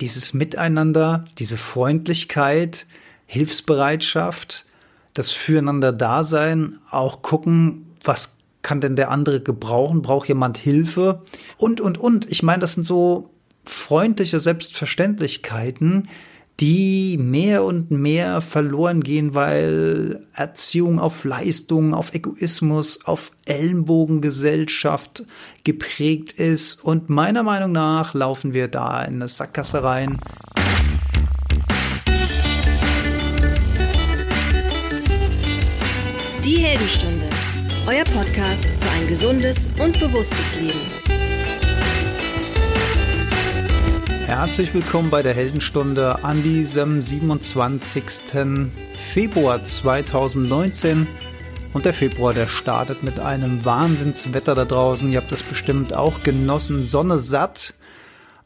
dieses Miteinander, diese Freundlichkeit, Hilfsbereitschaft, das Füreinander-Dasein, auch gucken, was kann denn der andere gebrauchen? Braucht jemand Hilfe? Und, und, und. Ich meine, das sind so freundliche Selbstverständlichkeiten, die mehr und mehr verloren gehen, weil Erziehung auf Leistung, auf Egoismus, auf Ellenbogengesellschaft geprägt ist. Und meiner Meinung nach laufen wir da in eine Sackgasse rein. Die Heldenstunde, euer Podcast für ein gesundes und bewusstes Leben. Herzlich willkommen bei der Heldenstunde an diesem 27. Februar 2019. Und der Februar, der startet mit einem Wahnsinnswetter da draußen. Ihr habt das bestimmt auch genossen. Sonne satt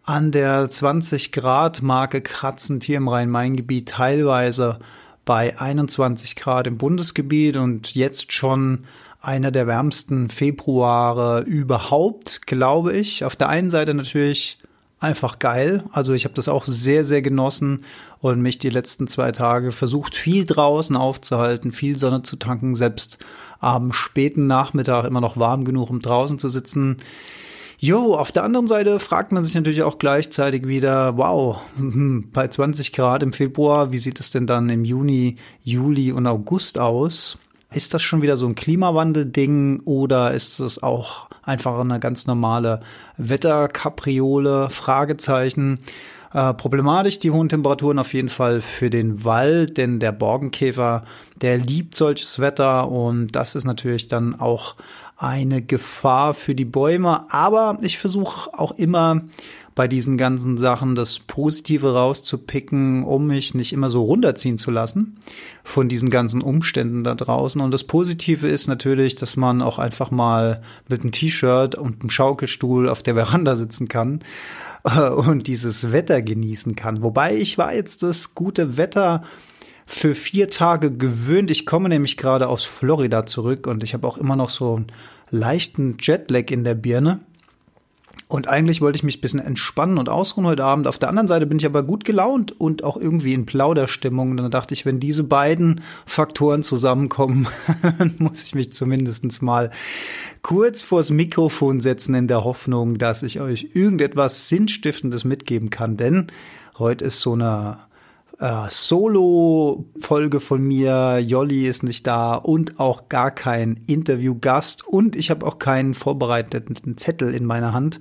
an der 20 Grad Marke kratzend hier im Rhein-Main-Gebiet, teilweise bei 21 Grad im Bundesgebiet und jetzt schon einer der wärmsten Februare überhaupt, glaube ich. Auf der einen Seite natürlich einfach geil. Also ich habe das auch sehr, sehr genossen und mich die letzten zwei Tage versucht, viel draußen aufzuhalten, viel Sonne zu tanken, selbst am späten Nachmittag immer noch warm genug, um draußen zu sitzen. Jo, auf der anderen Seite fragt man sich natürlich auch gleichzeitig wieder, wow, bei 20 Grad im Februar, wie sieht es denn dann im Juni, Juli und August aus? Ist das schon wieder so ein Klimawandel-Ding oder ist es auch einfach eine ganz normale Wetterkapriole, Fragezeichen. Äh, problematisch die hohen Temperaturen auf jeden Fall für den Wald, denn der Borkenkäfer, der liebt solches Wetter und das ist natürlich dann auch eine Gefahr für die Bäume. Aber ich versuche auch immer bei diesen ganzen Sachen das Positive rauszupicken, um mich nicht immer so runterziehen zu lassen von diesen ganzen Umständen da draußen. Und das Positive ist natürlich, dass man auch einfach mal mit einem T-Shirt und einem Schaukelstuhl auf der Veranda sitzen kann äh, und dieses Wetter genießen kann. Wobei ich war jetzt das gute Wetter für vier Tage gewöhnt. Ich komme nämlich gerade aus Florida zurück und ich habe auch immer noch so einen leichten Jetlag in der Birne. Und eigentlich wollte ich mich ein bisschen entspannen und ausruhen heute Abend. Auf der anderen Seite bin ich aber gut gelaunt und auch irgendwie in Plauderstimmung. Und dann dachte ich, wenn diese beiden Faktoren zusammenkommen, muss ich mich zumindest mal kurz vors Mikrofon setzen in der Hoffnung, dass ich euch irgendetwas Sinnstiftendes mitgeben kann. Denn heute ist so eine äh, Solo-Folge von mir. Jolli ist nicht da und auch gar kein Interviewgast. Und ich habe auch keinen vorbereiteten Zettel in meiner Hand,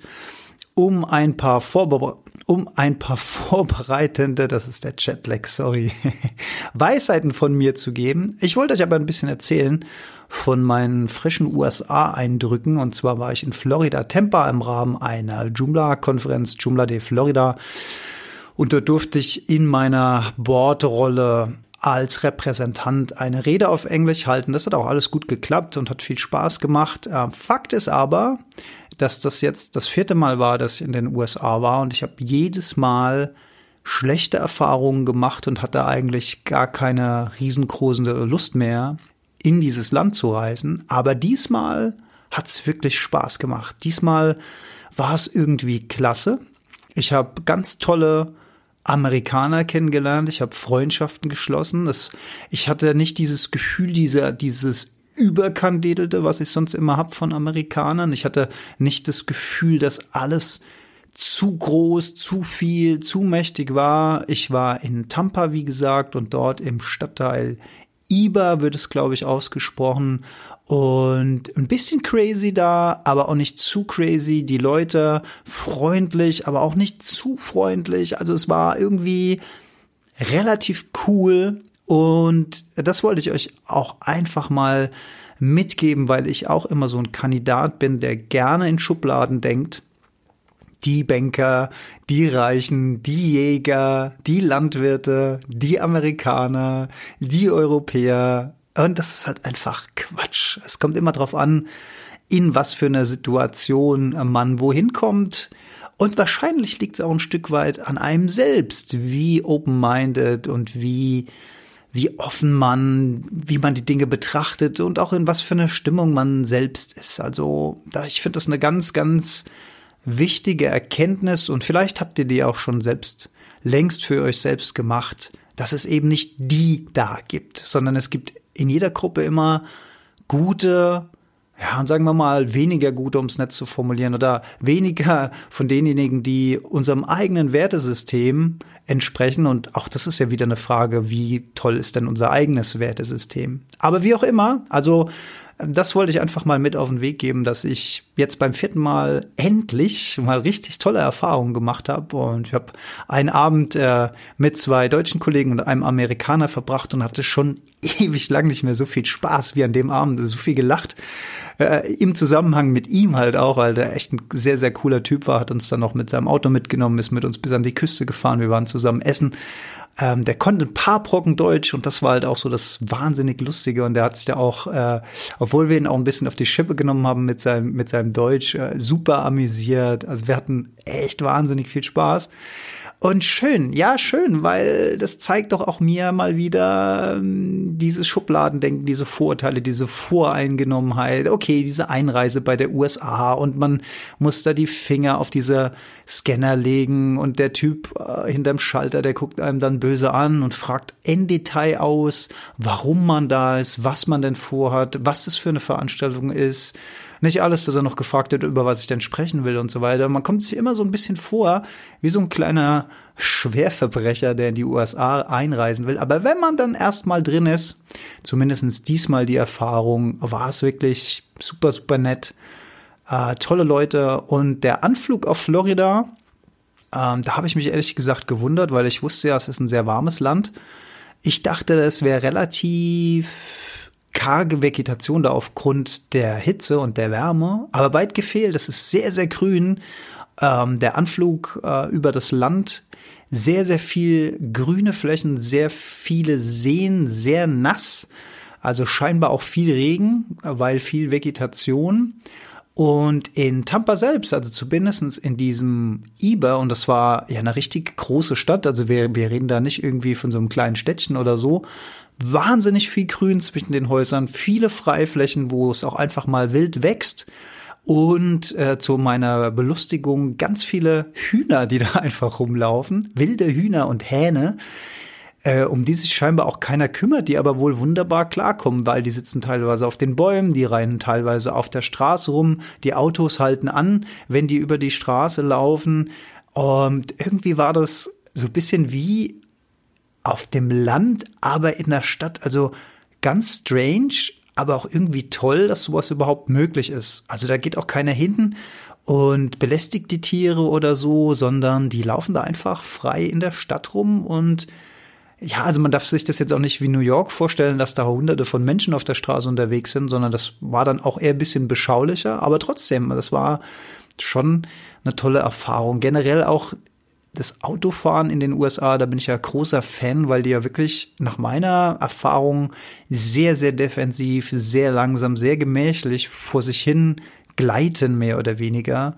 um ein paar Vorbe um ein paar vorbereitende, das ist der Chatlag, sorry, Weisheiten von mir zu geben. Ich wollte euch aber ein bisschen erzählen von meinen frischen USA-Eindrücken. Und zwar war ich in Florida, Tampa im Rahmen einer Joomla-Konferenz, Joomla de Florida. Und dort durfte ich in meiner Bordrolle als Repräsentant eine Rede auf Englisch halten. Das hat auch alles gut geklappt und hat viel Spaß gemacht. Äh, Fakt ist aber, dass das jetzt das vierte Mal war, dass ich in den USA war und ich habe jedes Mal schlechte Erfahrungen gemacht und hatte eigentlich gar keine riesengroße Lust mehr, in dieses Land zu reisen. Aber diesmal hat es wirklich Spaß gemacht. Diesmal war es irgendwie klasse. Ich habe ganz tolle Amerikaner kennengelernt, ich habe Freundschaften geschlossen. Das, ich hatte nicht dieses Gefühl, dieser, dieses Überkandidelte, was ich sonst immer hab von Amerikanern. Ich hatte nicht das Gefühl, dass alles zu groß, zu viel, zu mächtig war. Ich war in Tampa, wie gesagt, und dort im Stadtteil Iber wird es, glaube ich, ausgesprochen. Und ein bisschen crazy da, aber auch nicht zu crazy. Die Leute freundlich, aber auch nicht zu freundlich. Also es war irgendwie relativ cool. Und das wollte ich euch auch einfach mal mitgeben, weil ich auch immer so ein Kandidat bin, der gerne in Schubladen denkt. Die Banker, die Reichen, die Jäger, die Landwirte, die Amerikaner, die Europäer, und das ist halt einfach Quatsch. Es kommt immer drauf an, in was für einer Situation man wohin kommt. Und wahrscheinlich liegt es auch ein Stück weit an einem selbst, wie open-minded und wie, wie offen man, wie man die Dinge betrachtet und auch in was für einer Stimmung man selbst ist. Also, ich finde das eine ganz, ganz wichtige Erkenntnis und vielleicht habt ihr die auch schon selbst längst für euch selbst gemacht, dass es eben nicht die da gibt, sondern es gibt in jeder Gruppe immer gute, ja, und sagen wir mal, weniger gute, um es nett zu formulieren, oder weniger von denjenigen, die unserem eigenen Wertesystem entsprechen. Und auch das ist ja wieder eine Frage, wie toll ist denn unser eigenes Wertesystem? Aber wie auch immer, also das wollte ich einfach mal mit auf den Weg geben, dass ich jetzt beim vierten Mal endlich mal richtig tolle Erfahrungen gemacht habe. Und ich habe einen Abend äh, mit zwei deutschen Kollegen und einem Amerikaner verbracht und hatte schon ewig lang nicht mehr so viel Spaß wie an dem Abend, so viel gelacht. Äh, Im Zusammenhang mit ihm halt auch, weil der echt ein sehr, sehr cooler Typ war, hat uns dann noch mit seinem Auto mitgenommen, ist mit uns bis an die Küste gefahren, wir waren zusammen essen ähm, der konnte ein paar Brocken Deutsch und das war halt auch so das wahnsinnig Lustige und der hat sich da auch, äh, obwohl wir ihn auch ein bisschen auf die Schippe genommen haben mit seinem, mit seinem Deutsch, äh, super amüsiert. Also wir hatten echt wahnsinnig viel Spaß. Und schön, ja, schön, weil das zeigt doch auch mir mal wieder ähm, dieses Schubladendenken, diese Vorurteile, diese Voreingenommenheit. Okay, diese Einreise bei der USA und man muss da die Finger auf diese Scanner legen und der Typ äh, hinterm Schalter, der guckt einem dann böse an und fragt in Detail aus, warum man da ist, was man denn vorhat, was es für eine Veranstaltung ist nicht alles, dass er noch gefragt hat, über was ich denn sprechen will und so weiter. Man kommt sich immer so ein bisschen vor, wie so ein kleiner Schwerverbrecher, der in die USA einreisen will. Aber wenn man dann erstmal drin ist, zumindestens diesmal die Erfahrung, war es wirklich super, super nett. Äh, tolle Leute. Und der Anflug auf Florida, ähm, da habe ich mich ehrlich gesagt gewundert, weil ich wusste ja, es ist ein sehr warmes Land. Ich dachte, es wäre relativ karge Vegetation da aufgrund der Hitze und der Wärme, aber weit gefehlt. Es ist sehr, sehr grün. Ähm, der Anflug äh, über das Land, sehr, sehr viel grüne Flächen, sehr viele Seen, sehr nass. Also scheinbar auch viel Regen, weil viel Vegetation. Und in Tampa selbst, also zumindest in diesem Iber, und das war ja eine richtig große Stadt, also wir, wir reden da nicht irgendwie von so einem kleinen Städtchen oder so, wahnsinnig viel Grün zwischen den Häusern, viele Freiflächen, wo es auch einfach mal wild wächst. Und äh, zu meiner Belustigung ganz viele Hühner, die da einfach rumlaufen, wilde Hühner und Hähne, äh, um die sich scheinbar auch keiner kümmert, die aber wohl wunderbar klarkommen, weil die sitzen teilweise auf den Bäumen, die rennen teilweise auf der Straße rum, die Autos halten an, wenn die über die Straße laufen. Und irgendwie war das so ein bisschen wie auf dem Land, aber in der Stadt. Also ganz strange, aber auch irgendwie toll, dass sowas überhaupt möglich ist. Also da geht auch keiner hinten und belästigt die Tiere oder so, sondern die laufen da einfach frei in der Stadt rum und ja, also man darf sich das jetzt auch nicht wie New York vorstellen, dass da hunderte von Menschen auf der Straße unterwegs sind, sondern das war dann auch eher ein bisschen beschaulicher, aber trotzdem, das war schon eine tolle Erfahrung. Generell auch das Autofahren in den USA, da bin ich ja großer Fan, weil die ja wirklich nach meiner Erfahrung sehr, sehr defensiv, sehr langsam, sehr gemächlich vor sich hin gleiten, mehr oder weniger.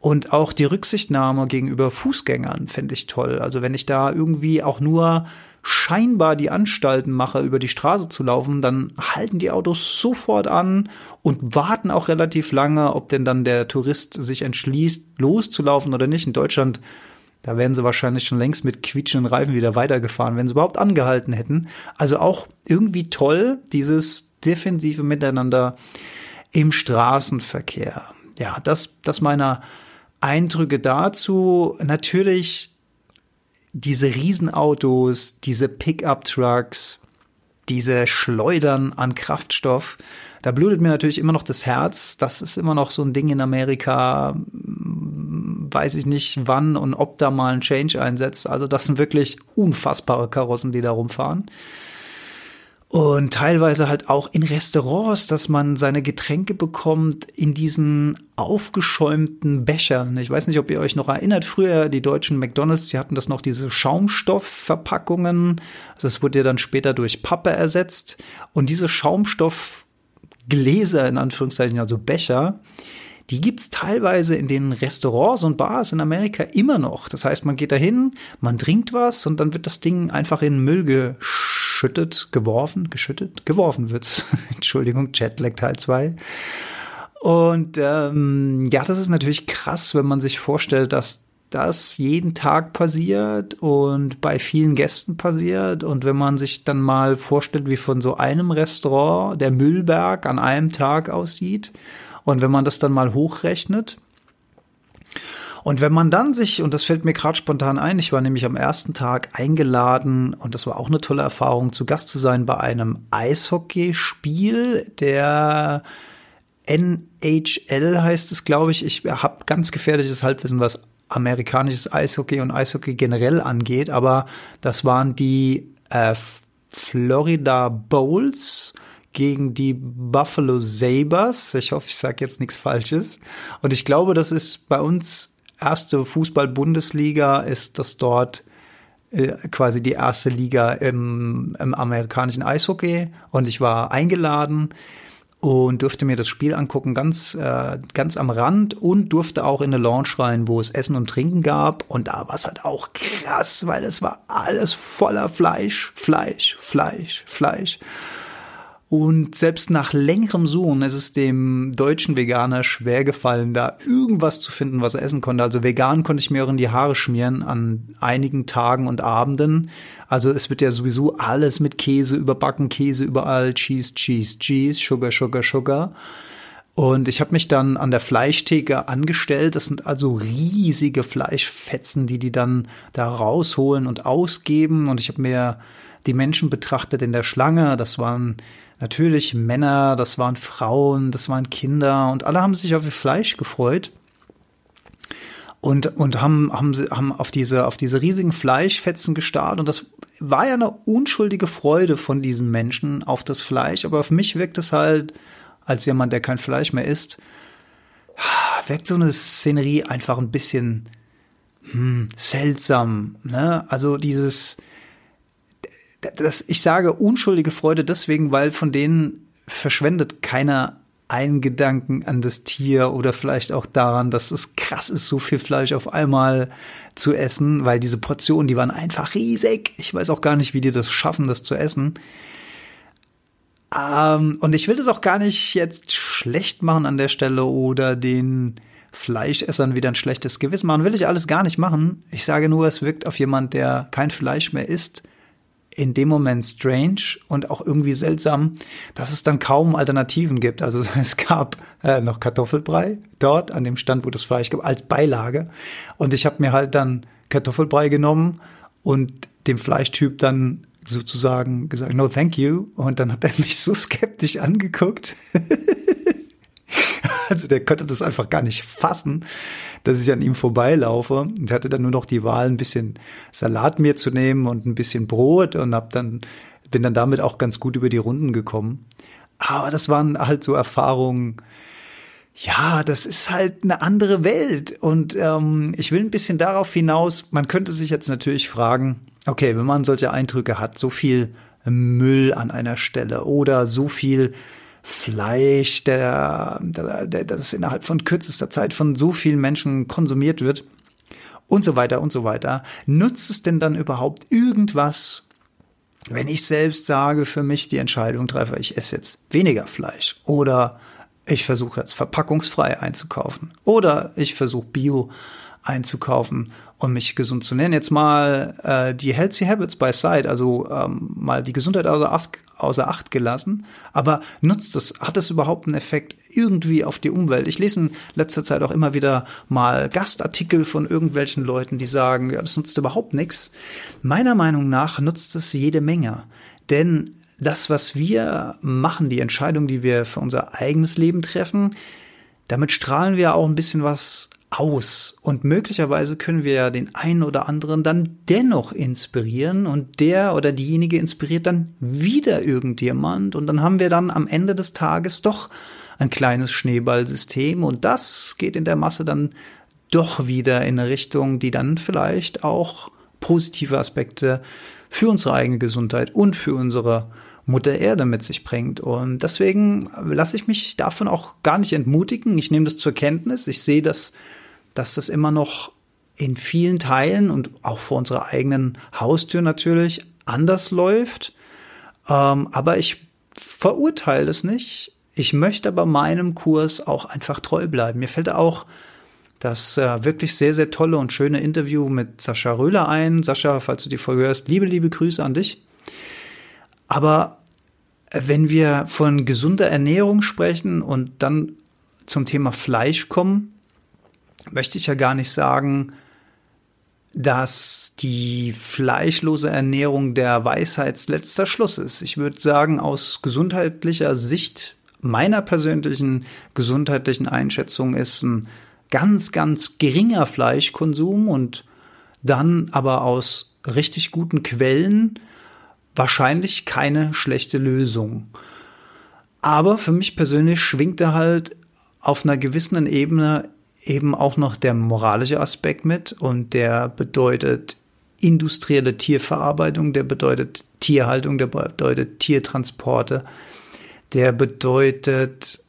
Und auch die Rücksichtnahme gegenüber Fußgängern finde ich toll. Also wenn ich da irgendwie auch nur scheinbar die Anstalten mache, über die Straße zu laufen, dann halten die Autos sofort an und warten auch relativ lange, ob denn dann der Tourist sich entschließt, loszulaufen oder nicht. In Deutschland da wären sie wahrscheinlich schon längst mit quietschenden Reifen wieder weitergefahren, wenn sie überhaupt angehalten hätten. Also auch irgendwie toll, dieses defensive Miteinander im Straßenverkehr. Ja, das, das meiner Eindrücke dazu. Natürlich diese Riesenautos, diese Pickup-Trucks, diese Schleudern an Kraftstoff. Da blutet mir natürlich immer noch das Herz. Das ist immer noch so ein Ding in Amerika weiß ich nicht, wann und ob da mal ein Change einsetzt. Also das sind wirklich unfassbare Karossen, die da rumfahren. Und teilweise halt auch in Restaurants, dass man seine Getränke bekommt in diesen aufgeschäumten Bechern. Ich weiß nicht, ob ihr euch noch erinnert, früher die deutschen McDonalds, die hatten das noch diese Schaumstoffverpackungen. Also es wurde ja dann später durch Pappe ersetzt. Und diese Schaumstoffgläser, in Anführungszeichen, also Becher, die gibt's teilweise in den Restaurants und Bars in Amerika immer noch. Das heißt, man geht dahin, man trinkt was und dann wird das Ding einfach in Müll geschüttet, geworfen, geschüttet, geworfen wird's. Entschuldigung, Jetlag Teil 2. Und ähm, ja, das ist natürlich krass, wenn man sich vorstellt, dass das jeden Tag passiert und bei vielen Gästen passiert. Und wenn man sich dann mal vorstellt, wie von so einem Restaurant der Müllberg an einem Tag aussieht und wenn man das dann mal hochrechnet, und wenn man dann sich, und das fällt mir gerade spontan ein, ich war nämlich am ersten Tag eingeladen und das war auch eine tolle Erfahrung, zu Gast zu sein bei einem Eishockeyspiel der NHL heißt es, glaube ich. Ich habe ganz gefährliches Halbwissen, was amerikanisches Eishockey und Eishockey generell angeht, aber das waren die äh, Florida Bowls gegen die Buffalo Sabres. Ich hoffe, ich sage jetzt nichts Falsches. Und ich glaube, das ist bei uns erste Fußball-Bundesliga, ist das dort äh, quasi die erste Liga im, im amerikanischen Eishockey. Und ich war eingeladen und durfte mir das Spiel angucken, ganz, äh, ganz am Rand und durfte auch in eine Lounge rein, wo es Essen und Trinken gab. Und da war es halt auch krass, weil es war alles voller Fleisch, Fleisch, Fleisch, Fleisch. Und selbst nach längerem Suchen ist es dem deutschen Veganer schwer gefallen, da irgendwas zu finden, was er essen konnte. Also vegan konnte ich mir auch in die Haare schmieren an einigen Tagen und Abenden. Also es wird ja sowieso alles mit Käse überbacken, Käse überall, Cheese, Cheese, Cheese, Sugar, Sugar, Sugar. Und ich habe mich dann an der Fleischtheke angestellt. Das sind also riesige Fleischfetzen, die die dann da rausholen und ausgeben. Und ich habe mir die Menschen betrachtet in der Schlange. Das waren natürlich Männer, das waren Frauen, das waren Kinder und alle haben sich auf ihr Fleisch gefreut und und haben haben haben auf diese auf diese riesigen Fleischfetzen gestarrt und das war ja eine unschuldige Freude von diesen Menschen auf das Fleisch, aber auf mich wirkt es halt als jemand, der kein Fleisch mehr isst, wirkt so eine Szenerie einfach ein bisschen hm, seltsam, ne? Also dieses das, ich sage unschuldige Freude deswegen, weil von denen verschwendet keiner einen Gedanken an das Tier oder vielleicht auch daran, dass es krass ist, so viel Fleisch auf einmal zu essen, weil diese Portionen, die waren einfach riesig. Ich weiß auch gar nicht, wie die das schaffen, das zu essen. Ähm, und ich will das auch gar nicht jetzt schlecht machen an der Stelle oder den Fleischessern wieder ein schlechtes Gewissen machen. Will ich alles gar nicht machen. Ich sage nur, es wirkt auf jemand, der kein Fleisch mehr isst, in dem Moment strange und auch irgendwie seltsam, dass es dann kaum Alternativen gibt. Also es gab äh, noch Kartoffelbrei dort an dem Stand, wo das Fleisch gab, als Beilage. Und ich habe mir halt dann Kartoffelbrei genommen und dem Fleischtyp dann sozusagen gesagt, no thank you. Und dann hat er mich so skeptisch angeguckt. Also der konnte das einfach gar nicht fassen, dass ich an ihm vorbeilaufe und hatte dann nur noch die Wahl, ein bisschen Salat mir zu nehmen und ein bisschen Brot und hab dann bin dann damit auch ganz gut über die Runden gekommen. Aber das waren halt so Erfahrungen. Ja, das ist halt eine andere Welt und ähm, ich will ein bisschen darauf hinaus. Man könnte sich jetzt natürlich fragen: Okay, wenn man solche Eindrücke hat, so viel Müll an einer Stelle oder so viel Fleisch, der, der, das innerhalb von kürzester Zeit von so vielen Menschen konsumiert wird und so weiter und so weiter. Nutzt es denn dann überhaupt irgendwas, wenn ich selbst sage, für mich die Entscheidung treffe, ich esse jetzt weniger Fleisch oder ich versuche jetzt verpackungsfrei einzukaufen oder ich versuche Bio einzukaufen und mich gesund zu nennen. Jetzt mal äh, die Healthy Habits by Side, also ähm, mal die Gesundheit außer Acht, außer Acht gelassen. Aber nutzt es, hat es überhaupt einen Effekt irgendwie auf die Umwelt? Ich lese in letzter Zeit auch immer wieder mal Gastartikel von irgendwelchen Leuten, die sagen, ja, das nutzt überhaupt nichts. Meiner Meinung nach nutzt es jede Menge. Denn das, was wir machen, die Entscheidung, die wir für unser eigenes Leben treffen, damit strahlen wir auch ein bisschen was aus. Und möglicherweise können wir ja den einen oder anderen dann dennoch inspirieren und der oder diejenige inspiriert dann wieder irgendjemand und dann haben wir dann am Ende des Tages doch ein kleines Schneeballsystem und das geht in der Masse dann doch wieder in eine Richtung, die dann vielleicht auch positive Aspekte für unsere eigene Gesundheit und für unsere Mutter Erde mit sich bringt. Und deswegen lasse ich mich davon auch gar nicht entmutigen. Ich nehme das zur Kenntnis. Ich sehe das dass das immer noch in vielen Teilen und auch vor unserer eigenen Haustür natürlich anders läuft. Ähm, aber ich verurteile es nicht. ich möchte aber meinem Kurs auch einfach treu bleiben. Mir fällt auch das äh, wirklich sehr, sehr tolle und schöne Interview mit Sascha Röhler ein. Sascha, falls du die Folge hörst, liebe, liebe Grüße an dich. Aber wenn wir von gesunder Ernährung sprechen und dann zum Thema Fleisch kommen, möchte ich ja gar nicht sagen, dass die fleischlose Ernährung der Weisheitsletzter Schluss ist. Ich würde sagen, aus gesundheitlicher Sicht meiner persönlichen gesundheitlichen Einschätzung ist ein ganz, ganz geringer Fleischkonsum und dann aber aus richtig guten Quellen wahrscheinlich keine schlechte Lösung. Aber für mich persönlich schwingt da halt auf einer gewissen Ebene eben auch noch der moralische Aspekt mit und der bedeutet industrielle Tierverarbeitung, der bedeutet Tierhaltung, der bedeutet Tiertransporte, der bedeutet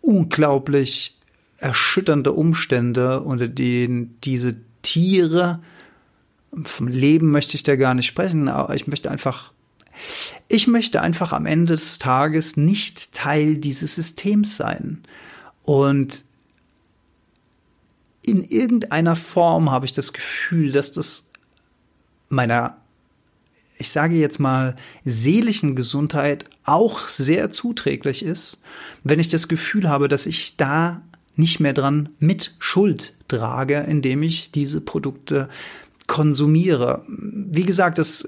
unglaublich erschütternde Umstände, unter denen diese Tiere, vom Leben möchte ich da gar nicht sprechen, aber ich möchte einfach, ich möchte einfach am Ende des Tages nicht Teil dieses Systems sein. Und in irgendeiner Form habe ich das Gefühl, dass das meiner, ich sage jetzt mal, seelischen Gesundheit auch sehr zuträglich ist, wenn ich das Gefühl habe, dass ich da nicht mehr dran mit Schuld trage, indem ich diese Produkte konsumiere. Wie gesagt, das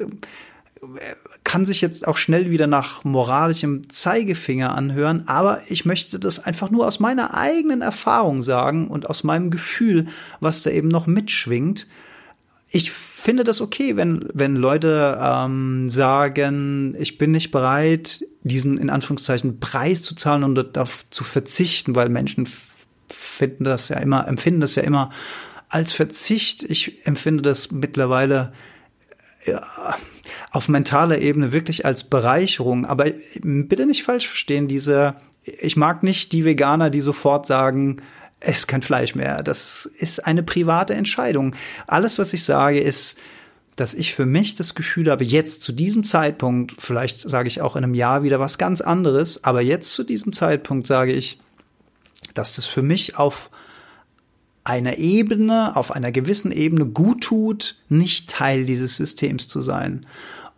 kann sich jetzt auch schnell wieder nach moralischem Zeigefinger anhören, aber ich möchte das einfach nur aus meiner eigenen Erfahrung sagen und aus meinem Gefühl, was da eben noch mitschwingt. Ich finde das okay, wenn, wenn Leute ähm, sagen, ich bin nicht bereit, diesen in Anführungszeichen Preis zu zahlen und darauf zu verzichten, weil Menschen finden das ja immer, empfinden das ja immer als Verzicht. Ich empfinde das mittlerweile ja, auf mentaler Ebene wirklich als Bereicherung. Aber bitte nicht falsch verstehen, diese, ich mag nicht die Veganer, die sofort sagen, es ist kein Fleisch mehr. Das ist eine private Entscheidung. Alles, was ich sage, ist, dass ich für mich das Gefühl habe, jetzt zu diesem Zeitpunkt, vielleicht sage ich auch in einem Jahr wieder was ganz anderes, aber jetzt zu diesem Zeitpunkt sage ich, dass das für mich auf einer Ebene, auf einer gewissen Ebene gut tut, nicht Teil dieses Systems zu sein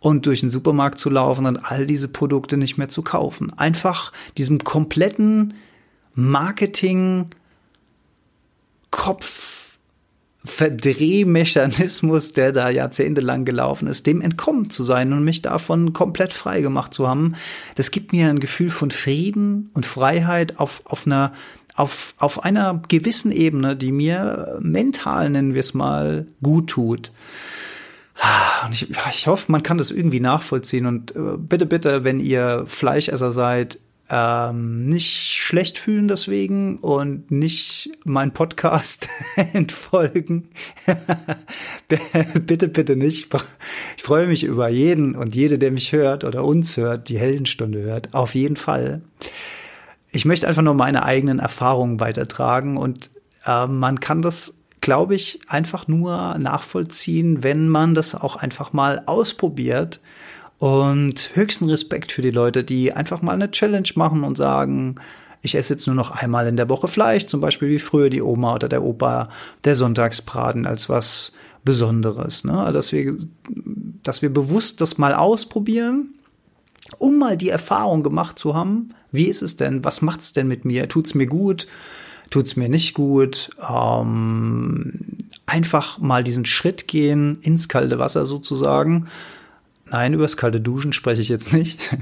und durch den Supermarkt zu laufen und all diese Produkte nicht mehr zu kaufen. Einfach diesem kompletten Marketing Kopf Verdrehmechanismus, der da jahrzehntelang gelaufen ist, dem entkommen zu sein und mich davon komplett frei gemacht zu haben. Das gibt mir ein Gefühl von Frieden und Freiheit auf, auf einer auf, auf einer gewissen Ebene, die mir mental, nennen wir es mal, gut tut. Und ich, ich hoffe, man kann das irgendwie nachvollziehen. Und äh, bitte, bitte, wenn ihr Fleischesser seid, ähm, nicht schlecht fühlen deswegen und nicht mein Podcast entfolgen. bitte, bitte nicht. Ich freue mich über jeden und jede, der mich hört oder uns hört, die Heldenstunde hört. Auf jeden Fall ich möchte einfach nur meine eigenen Erfahrungen weitertragen und äh, man kann das, glaube ich, einfach nur nachvollziehen, wenn man das auch einfach mal ausprobiert. Und höchsten Respekt für die Leute, die einfach mal eine Challenge machen und sagen, ich esse jetzt nur noch einmal in der Woche Fleisch, zum Beispiel wie früher die Oma oder der Opa, der Sonntagsbraten als was Besonderes. Ne? Dass, wir, dass wir bewusst das mal ausprobieren um mal die Erfahrung gemacht zu haben, wie ist es denn, was macht's denn mit mir, tut's mir gut, tut's mir nicht gut, ähm, einfach mal diesen Schritt gehen ins kalte Wasser sozusagen. Nein, über das kalte Duschen spreche ich jetzt nicht.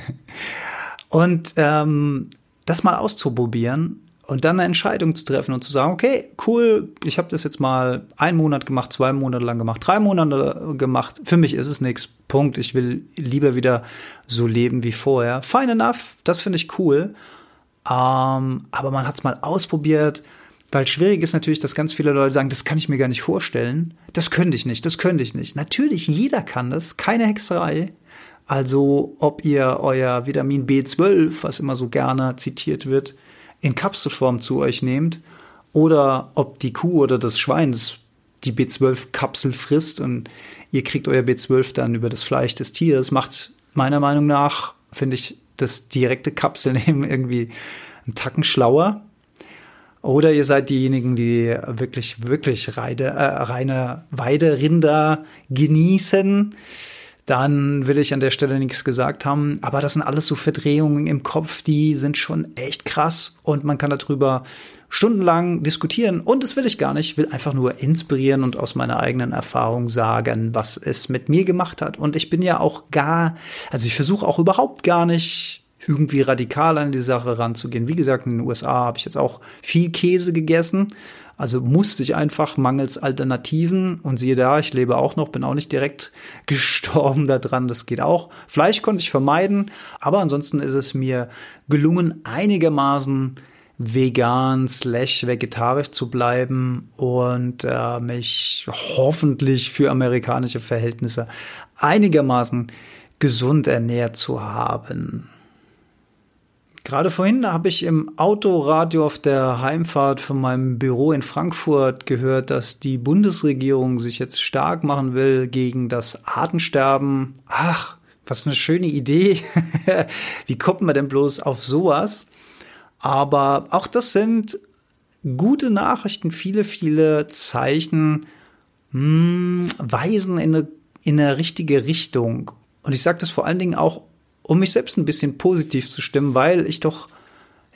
Und ähm, das mal auszuprobieren und dann eine Entscheidung zu treffen und zu sagen, okay, cool, ich habe das jetzt mal einen Monat gemacht, zwei Monate lang gemacht, drei Monate gemacht. Für mich ist es nichts. Punkt. Ich will lieber wieder so leben wie vorher. Fine enough, das finde ich cool. Ähm, aber man hat es mal ausprobiert, weil schwierig ist natürlich, dass ganz viele Leute sagen, das kann ich mir gar nicht vorstellen. Das könnte ich nicht, das könnte ich nicht. Natürlich, jeder kann das, keine Hexerei. Also, ob ihr euer Vitamin B12, was immer so gerne zitiert wird, in Kapselform zu euch nehmt oder ob die Kuh oder das Schwein die B12-Kapsel frisst und ihr kriegt euer B12 dann über das Fleisch des Tieres, macht meiner Meinung nach, finde ich, das direkte Kapsel nehmen irgendwie einen Tacken schlauer. Oder ihr seid diejenigen, die wirklich, wirklich reine, äh, reine Weiderinder genießen. Dann will ich an der Stelle nichts gesagt haben. Aber das sind alles so Verdrehungen im Kopf, die sind schon echt krass. Und man kann darüber stundenlang diskutieren. Und das will ich gar nicht. Ich will einfach nur inspirieren und aus meiner eigenen Erfahrung sagen, was es mit mir gemacht hat. Und ich bin ja auch gar, also ich versuche auch überhaupt gar nicht irgendwie radikal an die Sache ranzugehen. Wie gesagt, in den USA habe ich jetzt auch viel Käse gegessen. Also musste ich einfach mangels Alternativen und siehe da, ich lebe auch noch, bin auch nicht direkt gestorben daran, das geht auch. Fleisch konnte ich vermeiden, aber ansonsten ist es mir gelungen, einigermaßen vegan slash vegetarisch zu bleiben und äh, mich hoffentlich für amerikanische Verhältnisse einigermaßen gesund ernährt zu haben. Gerade vorhin habe ich im Autoradio auf der Heimfahrt von meinem Büro in Frankfurt gehört, dass die Bundesregierung sich jetzt stark machen will gegen das Artensterben. Ach, was eine schöne Idee. Wie kommt man denn bloß auf sowas? Aber auch das sind gute Nachrichten, viele, viele Zeichen mh, hm, weisen in eine, in eine richtige Richtung. Und ich sage das vor allen Dingen auch um mich selbst ein bisschen positiv zu stimmen, weil ich doch,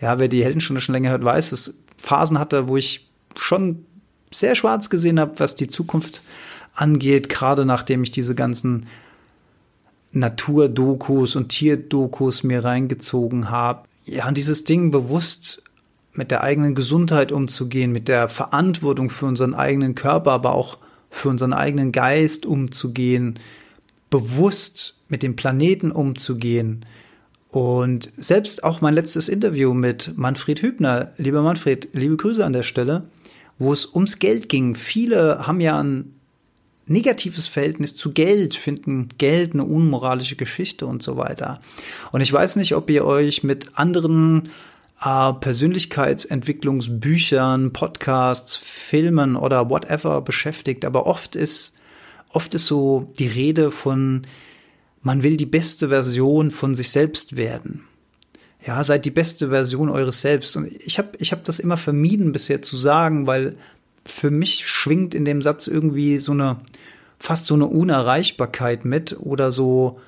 ja, wer die Heldenstunde schon länger hört, weiß, dass Phasen hatte, wo ich schon sehr schwarz gesehen habe, was die Zukunft angeht, gerade nachdem ich diese ganzen Naturdokus und Tierdokus mir reingezogen habe. Ja, und dieses Ding bewusst mit der eigenen Gesundheit umzugehen, mit der Verantwortung für unseren eigenen Körper, aber auch für unseren eigenen Geist umzugehen, bewusst mit dem Planeten umzugehen. Und selbst auch mein letztes Interview mit Manfred Hübner, lieber Manfred, liebe Grüße an der Stelle, wo es ums Geld ging. Viele haben ja ein negatives Verhältnis zu Geld, finden Geld eine unmoralische Geschichte und so weiter. Und ich weiß nicht, ob ihr euch mit anderen äh, Persönlichkeitsentwicklungsbüchern, Podcasts, Filmen oder whatever beschäftigt, aber oft ist oft ist so die Rede von, man will die beste Version von sich selbst werden. Ja, seid die beste Version eures Selbst. Und ich habe ich hab das immer vermieden bisher zu sagen, weil für mich schwingt in dem Satz irgendwie so eine, fast so eine Unerreichbarkeit mit oder so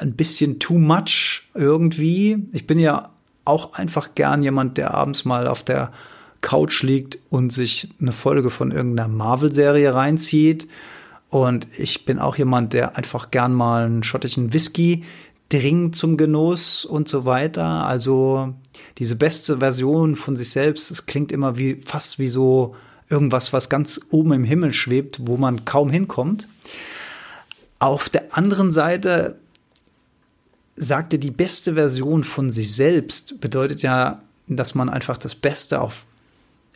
ein bisschen too much irgendwie. Ich bin ja auch einfach gern jemand, der abends mal auf der Couch liegt und sich eine Folge von irgendeiner Marvel-Serie reinzieht und ich bin auch jemand, der einfach gern mal einen schottischen Whisky trinkt zum Genuss und so weiter. Also diese beste Version von sich selbst, es klingt immer wie fast wie so irgendwas, was ganz oben im Himmel schwebt, wo man kaum hinkommt. Auf der anderen Seite sagte die beste Version von sich selbst bedeutet ja, dass man einfach das Beste auf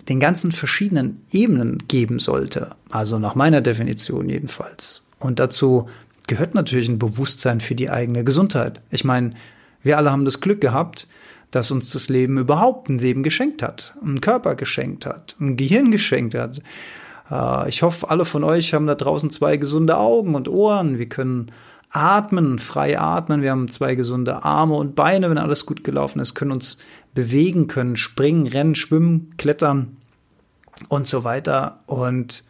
den ganzen verschiedenen Ebenen geben sollte. Also nach meiner Definition jedenfalls. Und dazu gehört natürlich ein Bewusstsein für die eigene Gesundheit. Ich meine, wir alle haben das Glück gehabt, dass uns das Leben überhaupt ein Leben geschenkt hat, einen Körper geschenkt hat, ein Gehirn geschenkt hat. Äh, ich hoffe, alle von euch haben da draußen zwei gesunde Augen und Ohren. Wir können atmen, frei atmen. Wir haben zwei gesunde Arme und Beine, wenn alles gut gelaufen ist, können uns bewegen können, springen, rennen, schwimmen, klettern und so weiter. Und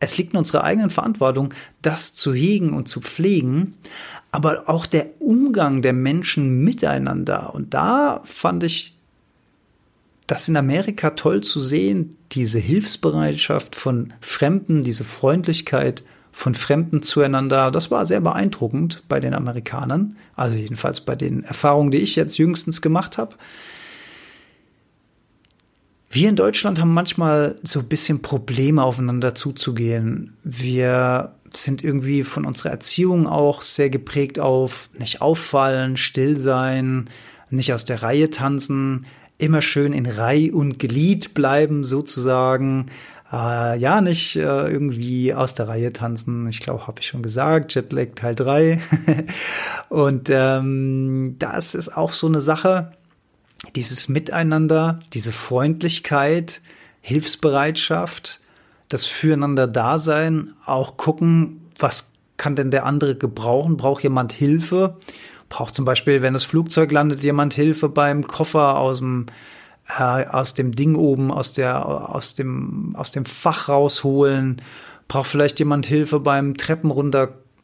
es liegt in unserer eigenen Verantwortung, das zu hegen und zu pflegen, aber auch der Umgang der Menschen miteinander. Und da fand ich das in Amerika toll zu sehen, diese Hilfsbereitschaft von Fremden, diese Freundlichkeit von Fremden zueinander. Das war sehr beeindruckend bei den Amerikanern, also jedenfalls bei den Erfahrungen, die ich jetzt jüngstens gemacht habe. Wir in Deutschland haben manchmal so ein bisschen Probleme aufeinander zuzugehen. Wir sind irgendwie von unserer Erziehung auch sehr geprägt auf nicht auffallen, still sein, nicht aus der Reihe tanzen, immer schön in Reih und Glied bleiben sozusagen. Äh, ja, nicht äh, irgendwie aus der Reihe tanzen. Ich glaube, habe ich schon gesagt, Jetlag Teil 3. und ähm, das ist auch so eine Sache, dieses Miteinander, diese Freundlichkeit, Hilfsbereitschaft, das Füreinander-Dasein, auch gucken, was kann denn der andere gebrauchen? Braucht jemand Hilfe? Braucht zum Beispiel, wenn das Flugzeug landet, jemand Hilfe beim Koffer aus dem äh, aus dem Ding oben, aus der aus dem aus dem Fach rausholen. Braucht vielleicht jemand Hilfe beim Treppen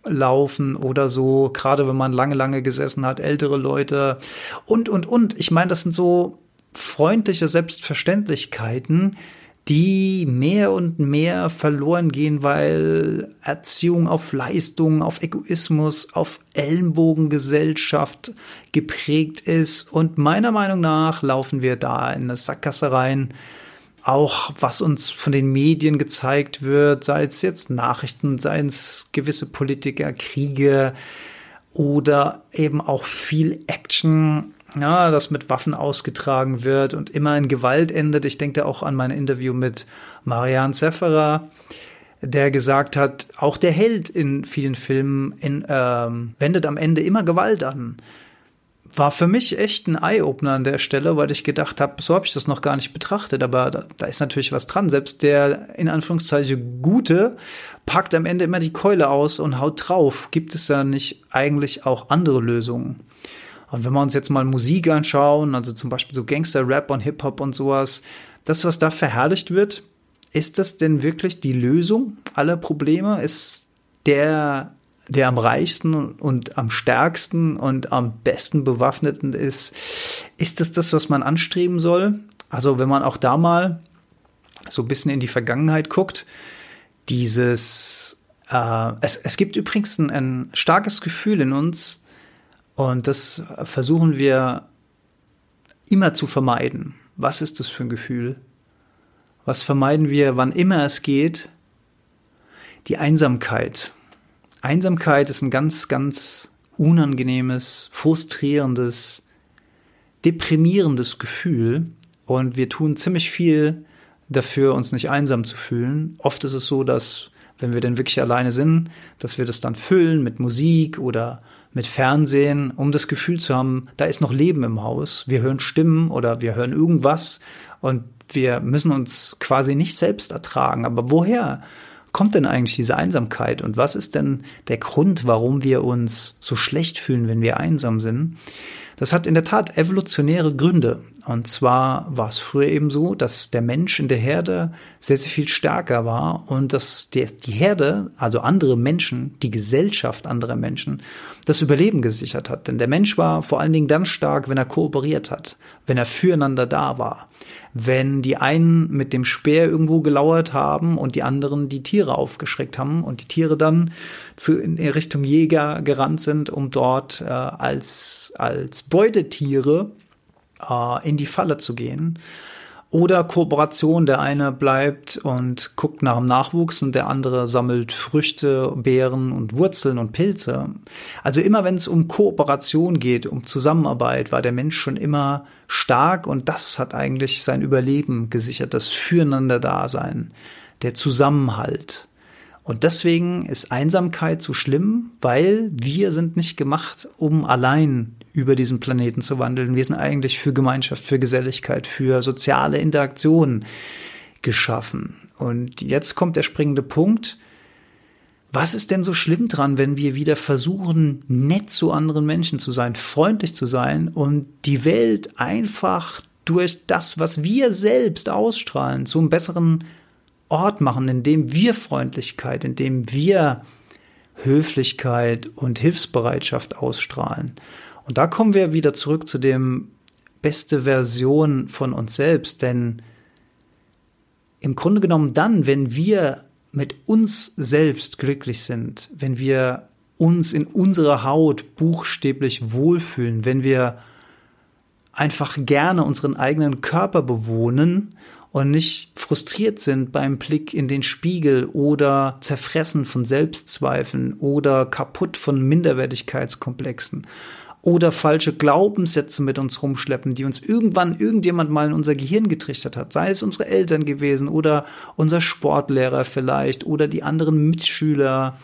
runterlaufen oder so, gerade wenn man lange, lange gesessen hat, ältere Leute und, und, und. Ich meine, das sind so freundliche Selbstverständlichkeiten, die mehr und mehr verloren gehen, weil Erziehung auf Leistung, auf Egoismus, auf Ellenbogengesellschaft geprägt ist. Und meiner Meinung nach laufen wir da in eine Sackgasse rein. Auch was uns von den Medien gezeigt wird, sei es jetzt Nachrichten, sei es gewisse Politiker, Kriege oder eben auch viel Action ja, das mit Waffen ausgetragen wird und immer in Gewalt endet. Ich denke auch an mein Interview mit Marianne Zefferer, der gesagt hat, auch der Held in vielen Filmen in, ähm, wendet am Ende immer Gewalt an. War für mich echt ein Eye-Opener an der Stelle, weil ich gedacht habe, so habe ich das noch gar nicht betrachtet, aber da, da ist natürlich was dran. Selbst der in Anführungszeichen Gute packt am Ende immer die Keule aus und haut drauf. Gibt es da nicht eigentlich auch andere Lösungen? Und wenn wir uns jetzt mal Musik anschauen, also zum Beispiel so Gangster-Rap und Hip-Hop und sowas, das, was da verherrlicht wird, ist das denn wirklich die Lösung aller Probleme? Ist der, der am reichsten und am stärksten und am besten bewaffneten ist, ist das das, was man anstreben soll? Also wenn man auch da mal so ein bisschen in die Vergangenheit guckt, dieses, äh, es, es gibt übrigens ein, ein starkes Gefühl in uns, und das versuchen wir immer zu vermeiden. Was ist das für ein Gefühl? Was vermeiden wir, wann immer es geht? Die Einsamkeit. Einsamkeit ist ein ganz, ganz unangenehmes, frustrierendes, deprimierendes Gefühl. Und wir tun ziemlich viel dafür, uns nicht einsam zu fühlen. Oft ist es so, dass, wenn wir denn wirklich alleine sind, dass wir das dann füllen mit Musik oder mit Fernsehen, um das Gefühl zu haben, da ist noch Leben im Haus. Wir hören Stimmen oder wir hören irgendwas und wir müssen uns quasi nicht selbst ertragen. Aber woher kommt denn eigentlich diese Einsamkeit und was ist denn der Grund, warum wir uns so schlecht fühlen, wenn wir einsam sind? Das hat in der Tat evolutionäre Gründe. Und zwar war es früher eben so, dass der Mensch in der Herde sehr, sehr viel stärker war und dass die, Herde, also andere Menschen, die Gesellschaft anderer Menschen, das Überleben gesichert hat. Denn der Mensch war vor allen Dingen dann stark, wenn er kooperiert hat, wenn er füreinander da war, wenn die einen mit dem Speer irgendwo gelauert haben und die anderen die Tiere aufgeschreckt haben und die Tiere dann zu, in Richtung Jäger gerannt sind, um dort äh, als, als Beutetiere äh, in die Falle zu gehen. Oder Kooperation, der eine bleibt und guckt nach dem Nachwuchs und der andere sammelt Früchte, Beeren und Wurzeln und Pilze. Also immer wenn es um Kooperation geht, um Zusammenarbeit, war der Mensch schon immer stark und das hat eigentlich sein Überleben gesichert, das Füreinander-Dasein, der Zusammenhalt. Und deswegen ist Einsamkeit so schlimm, weil wir sind nicht gemacht, um allein über diesen Planeten zu wandeln. Wir sind eigentlich für Gemeinschaft, für Geselligkeit, für soziale Interaktionen geschaffen. Und jetzt kommt der springende Punkt. Was ist denn so schlimm dran, wenn wir wieder versuchen, nett zu anderen Menschen zu sein, freundlich zu sein und die Welt einfach durch das, was wir selbst ausstrahlen, zu einem besseren Ort machen, in dem wir Freundlichkeit, in dem wir Höflichkeit und Hilfsbereitschaft ausstrahlen. Und da kommen wir wieder zurück zu dem beste Version von uns selbst, denn im Grunde genommen dann, wenn wir mit uns selbst glücklich sind, wenn wir uns in unserer Haut buchstäblich wohlfühlen, wenn wir einfach gerne unseren eigenen Körper bewohnen und nicht frustriert sind beim Blick in den Spiegel oder zerfressen von Selbstzweifeln oder kaputt von Minderwertigkeitskomplexen oder falsche Glaubenssätze mit uns rumschleppen, die uns irgendwann irgendjemand mal in unser Gehirn getrichtert hat, sei es unsere Eltern gewesen oder unser Sportlehrer vielleicht oder die anderen Mitschüler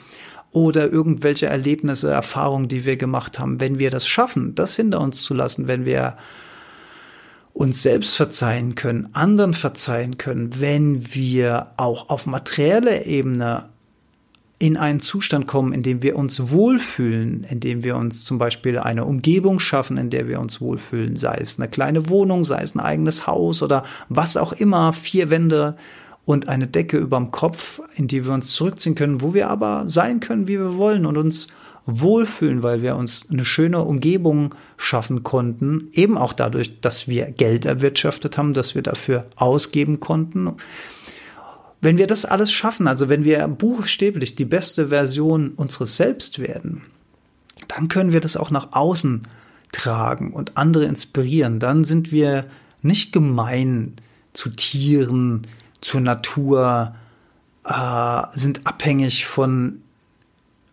oder irgendwelche Erlebnisse, Erfahrungen, die wir gemacht haben. Wenn wir das schaffen, das hinter uns zu lassen, wenn wir uns selbst verzeihen können, anderen verzeihen können, wenn wir auch auf materieller Ebene in einen Zustand kommen, in dem wir uns wohlfühlen, in dem wir uns zum Beispiel eine Umgebung schaffen, in der wir uns wohlfühlen, sei es eine kleine Wohnung, sei es ein eigenes Haus oder was auch immer, vier Wände und eine Decke überm Kopf, in die wir uns zurückziehen können, wo wir aber sein können, wie wir wollen und uns wohlfühlen, weil wir uns eine schöne Umgebung schaffen konnten, eben auch dadurch, dass wir Geld erwirtschaftet haben, dass wir dafür ausgeben konnten. Wenn wir das alles schaffen, also wenn wir buchstäblich die beste Version unseres Selbst werden, dann können wir das auch nach außen tragen und andere inspirieren. Dann sind wir nicht gemein zu Tieren, zur Natur, äh, sind abhängig von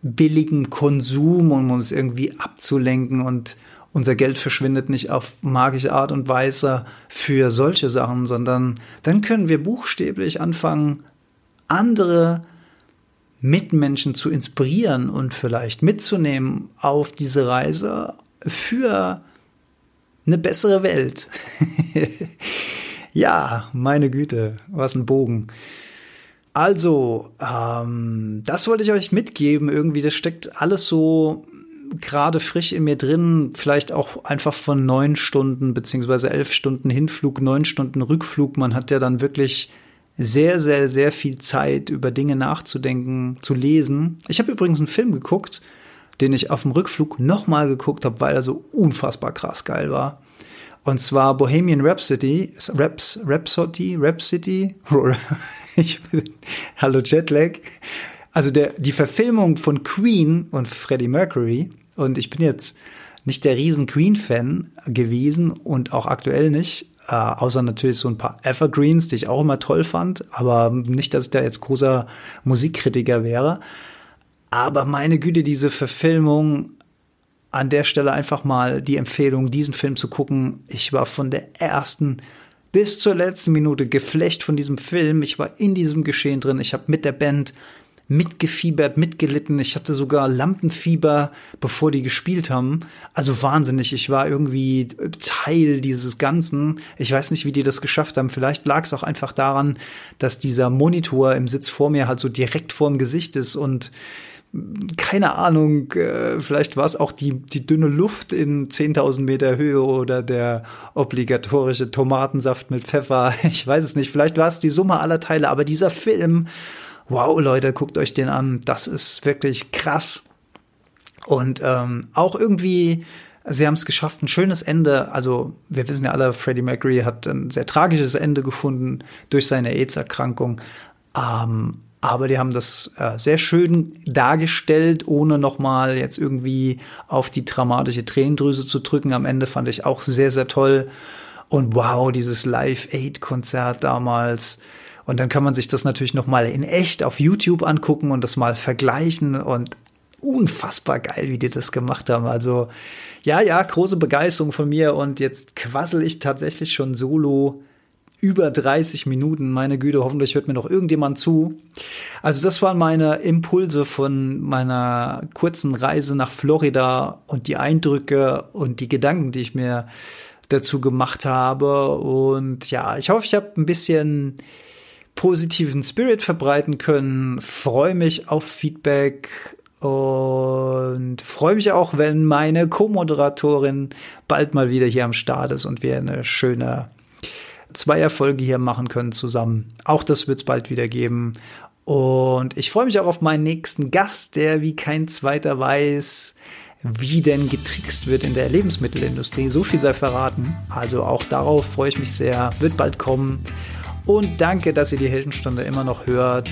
billigem Konsum, um uns irgendwie abzulenken und unser Geld verschwindet nicht auf magische Art und Weise für solche Sachen, sondern dann können wir buchstäblich anfangen, andere Mitmenschen zu inspirieren und vielleicht mitzunehmen auf diese Reise für eine bessere Welt. ja, meine Güte, was ein Bogen. Also, ähm, das wollte ich euch mitgeben. Irgendwie, das steckt alles so gerade frisch in mir drin. Vielleicht auch einfach von neun Stunden beziehungsweise elf Stunden Hinflug, neun Stunden Rückflug. Man hat ja dann wirklich sehr, sehr, sehr viel Zeit, über Dinge nachzudenken, zu lesen. Ich habe übrigens einen Film geguckt, den ich auf dem Rückflug nochmal geguckt habe, weil er so unfassbar krass geil war. Und zwar Bohemian Rhapsody, Raps, Rhapsody, Rhapsody, ich bin, hallo Jetlag. Also der, die Verfilmung von Queen und Freddie Mercury. Und ich bin jetzt nicht der riesen Queen-Fan gewesen und auch aktuell nicht. Äh, außer natürlich so ein paar Evergreens, die ich auch immer toll fand. Aber nicht, dass ich da jetzt großer Musikkritiker wäre. Aber meine Güte, diese Verfilmung an der Stelle einfach mal die Empfehlung, diesen Film zu gucken. Ich war von der ersten bis zur letzten Minute geflecht von diesem Film. Ich war in diesem Geschehen drin. Ich habe mit der Band mitgefiebert, mitgelitten. Ich hatte sogar Lampenfieber, bevor die gespielt haben. Also wahnsinnig. Ich war irgendwie Teil dieses Ganzen. Ich weiß nicht, wie die das geschafft haben. Vielleicht lag es auch einfach daran, dass dieser Monitor im Sitz vor mir halt so direkt vorm Gesicht ist und keine Ahnung, äh, vielleicht war es auch die, die dünne Luft in 10.000 Meter Höhe oder der obligatorische Tomatensaft mit Pfeffer. Ich weiß es nicht. Vielleicht war es die Summe aller Teile. Aber dieser Film, wow, Leute, guckt euch den an. Das ist wirklich krass. Und ähm, auch irgendwie, sie haben es geschafft, ein schönes Ende. Also wir wissen ja alle, Freddie Mercury hat ein sehr tragisches Ende gefunden durch seine AIDS-Erkrankung. Ähm, aber die haben das äh, sehr schön dargestellt, ohne nochmal jetzt irgendwie auf die dramatische Tränendrüse zu drücken. Am Ende fand ich auch sehr, sehr toll. Und wow, dieses Live-Aid-Konzert damals. Und dann kann man sich das natürlich nochmal in echt auf YouTube angucken und das mal vergleichen. Und unfassbar geil, wie die das gemacht haben. Also ja, ja, große Begeisterung von mir. Und jetzt quassel ich tatsächlich schon solo über 30 Minuten. Meine Güte, hoffentlich hört mir noch irgendjemand zu. Also das waren meine Impulse von meiner kurzen Reise nach Florida und die Eindrücke und die Gedanken, die ich mir dazu gemacht habe. Und ja, ich hoffe, ich habe ein bisschen positiven Spirit verbreiten können. Freue mich auf Feedback und freue mich auch, wenn meine Co-Moderatorin bald mal wieder hier am Start ist und wir eine schöne zwei Erfolge hier machen können zusammen. Auch das wird es bald wieder geben. Und ich freue mich auch auf meinen nächsten Gast, der wie kein zweiter weiß, wie denn getrickst wird in der Lebensmittelindustrie. So viel sei verraten. Also auch darauf freue ich mich sehr. Wird bald kommen. Und danke, dass ihr die Heldenstunde immer noch hört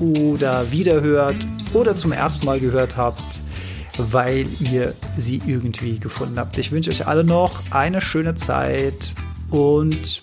oder wiederhört oder zum ersten Mal gehört habt, weil ihr sie irgendwie gefunden habt. Ich wünsche euch alle noch eine schöne Zeit und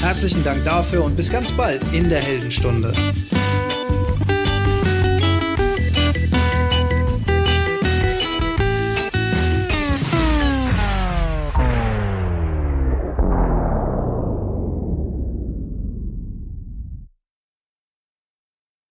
Herzlichen Dank dafür und bis ganz bald in der Heldenstunde.